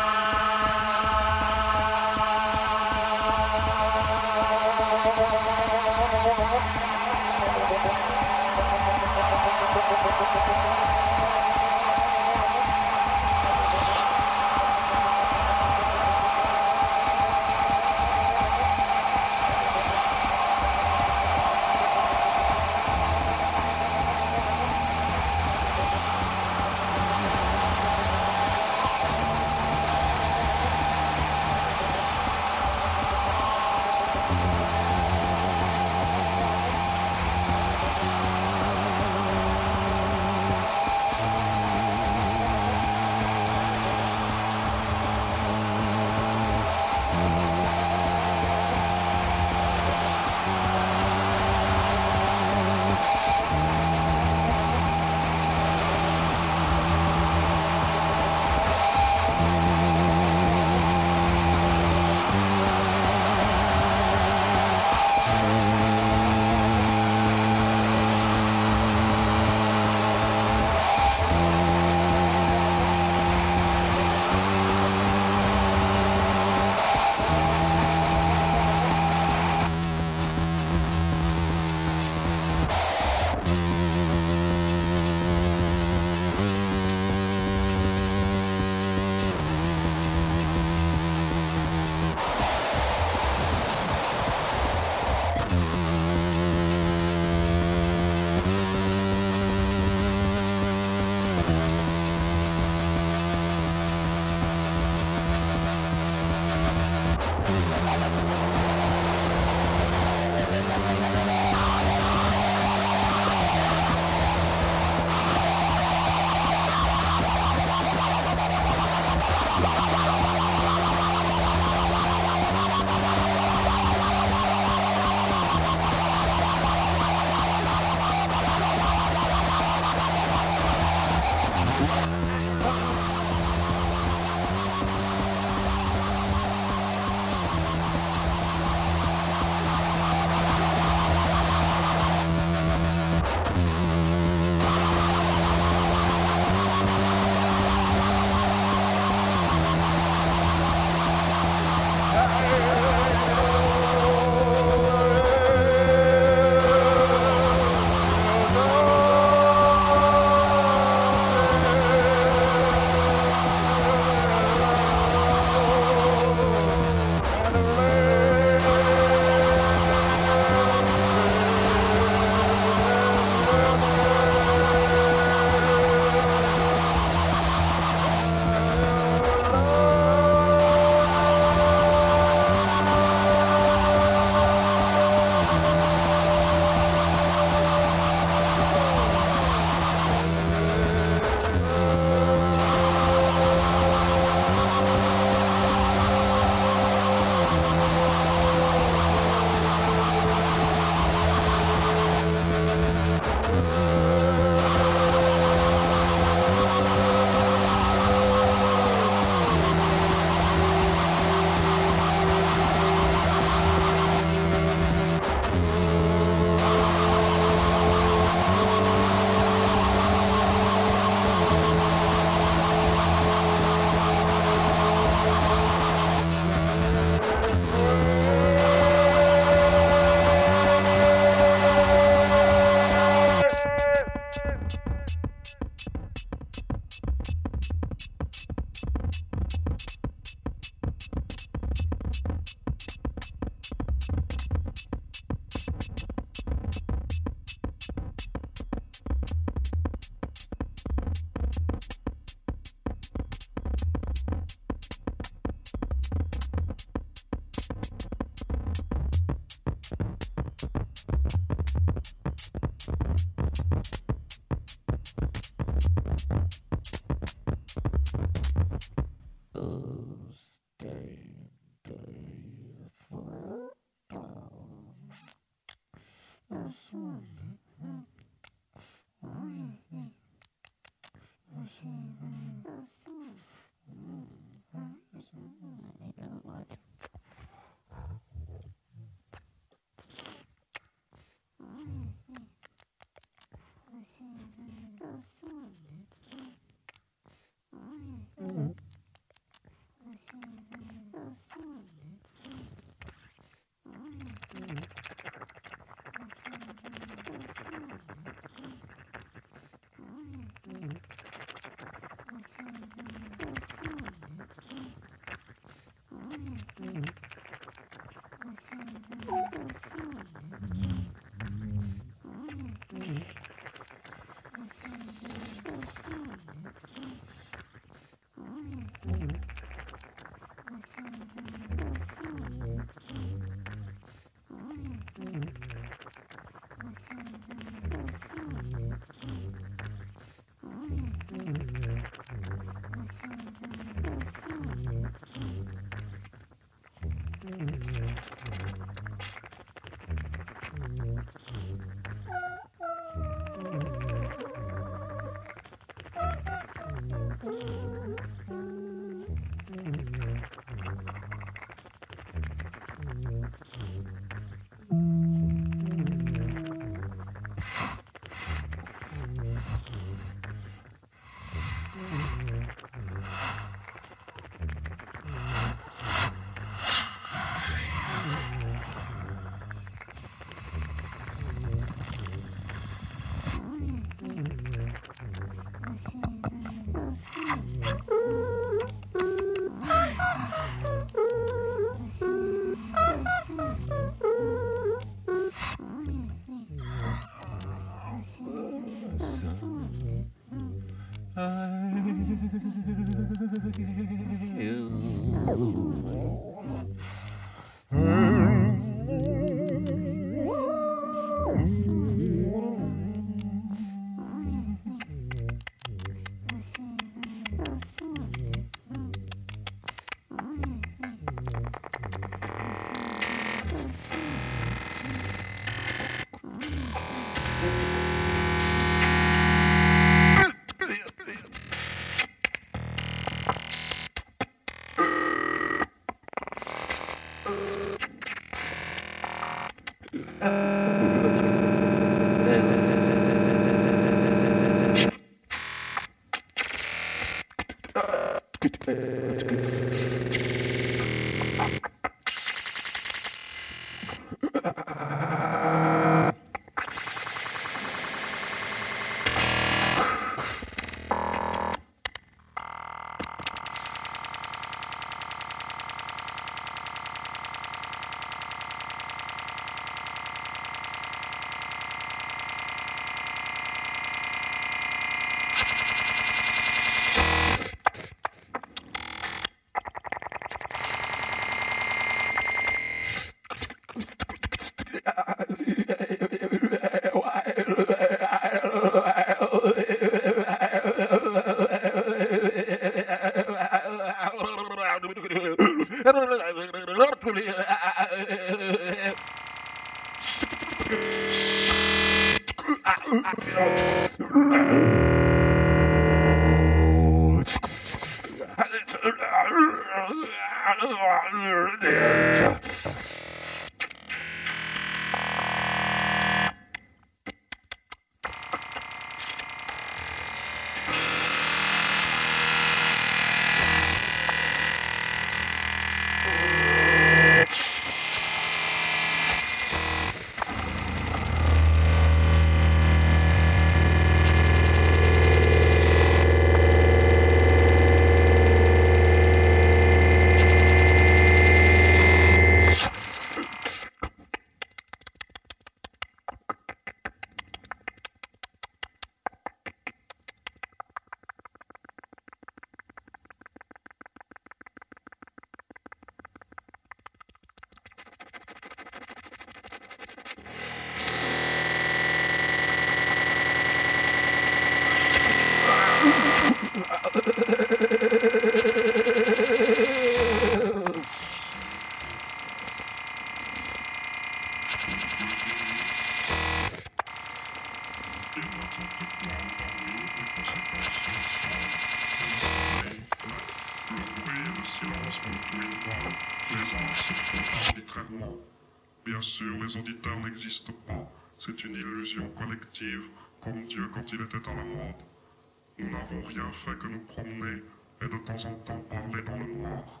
Rien fait que nous promener et de temps en temps parler dans le noir.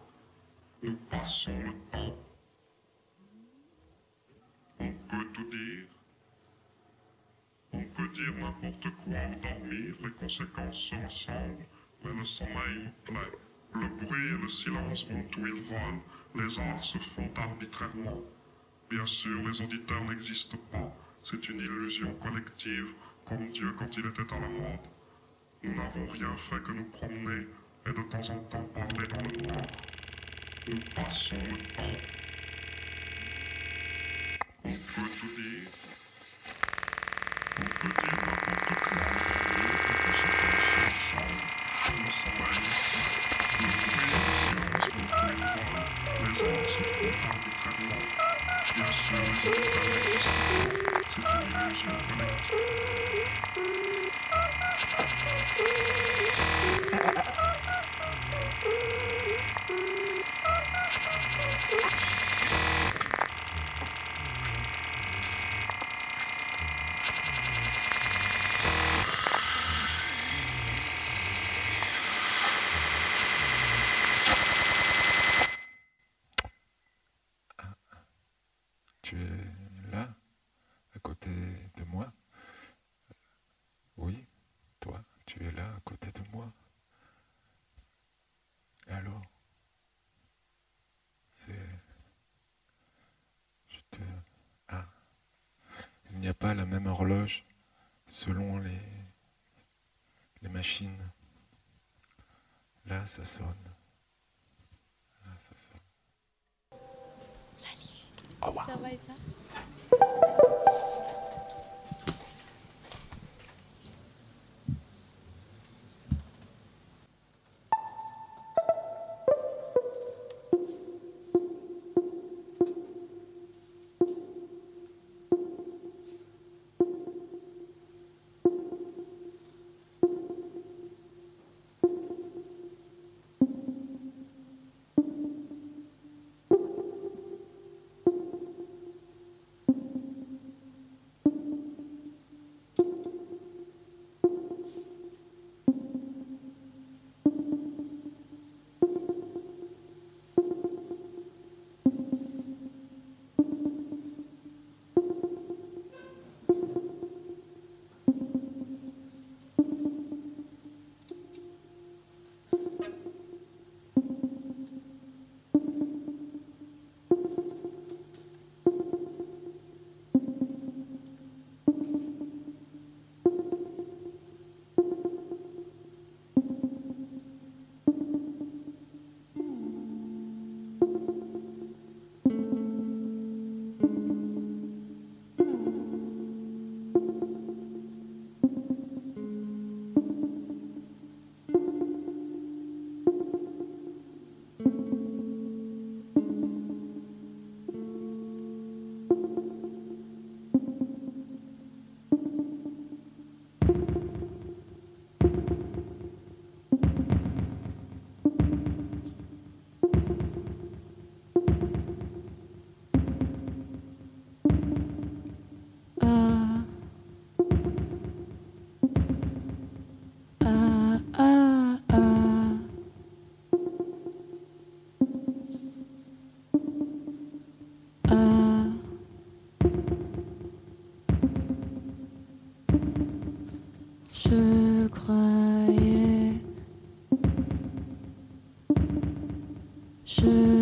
Nous passons le temps. On peut tout dire. On peut dire n'importe quoi dormir, les conséquences se ressemblent, mais le sommeil me plaît. Le bruit et le silence vont où ils volent, les arts se font arbitrairement. Bien sûr, les auditeurs n'existent pas, c'est une illusion collective, comme Dieu quand il était à la mode. Nous n'avons rien fait que nous promener et de temps en temps parler dans le noir. Nous passons le temps. On peut tout dire. On peut dire n'importe quoi, Right. Je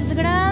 desgraça.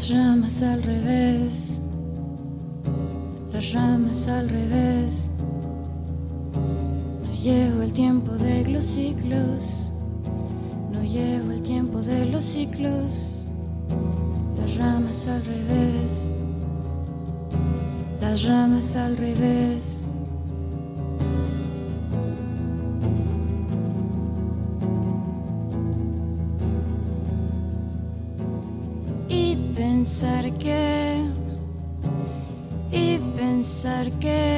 Las llamas al revés, las llamas al revés. No llevo el tiempo de los ciclos, no llevo el tiempo de los ciclos. Pensar que y pensar que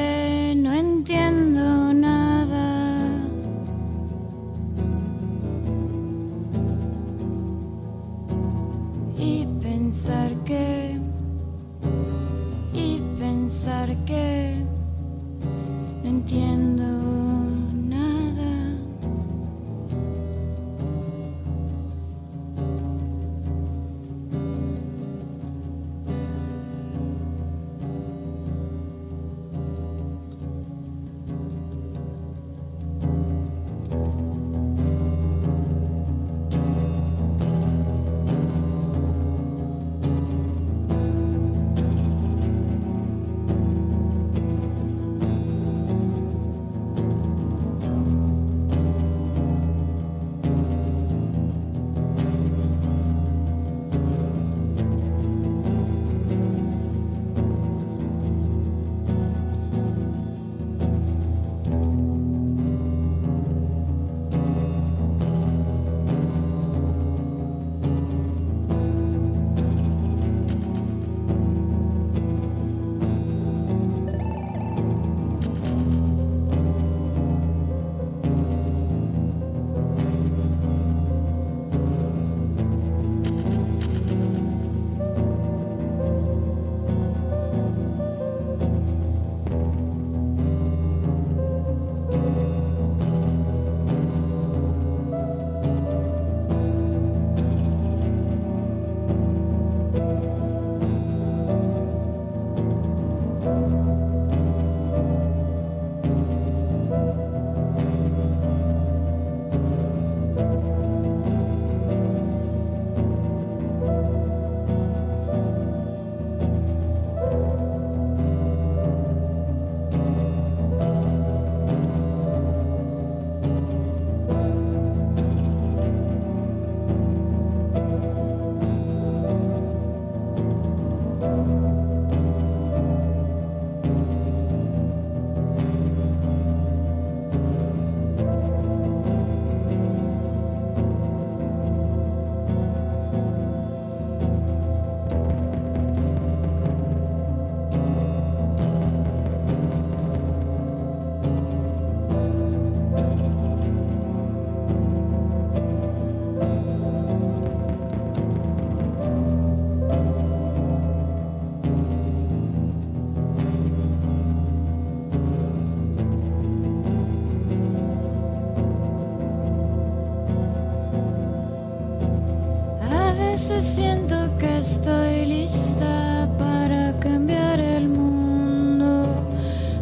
veces siento que estoy lista para cambiar el mundo.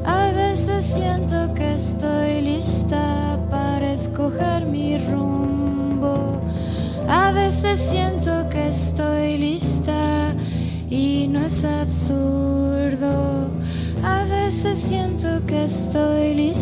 A veces siento que estoy lista para escoger mi rumbo. A veces siento que estoy lista y no es absurdo. A veces siento que estoy lista.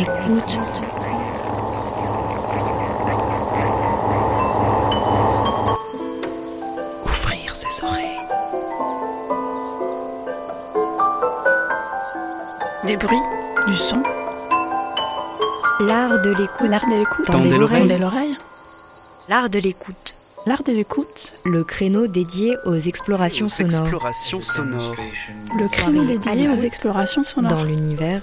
Écoute. Ouvrir ses oreilles. Des bruits, du son. L'art de l'écoute. L'art de l'écoute. Tendez l'oreille. L'art de l'écoute. L'art de l'écoute. Le créneau dédié aux explorations Aux sonores. explorations sonores. Le créneau dédié aux explorations sonores. Dans l'univers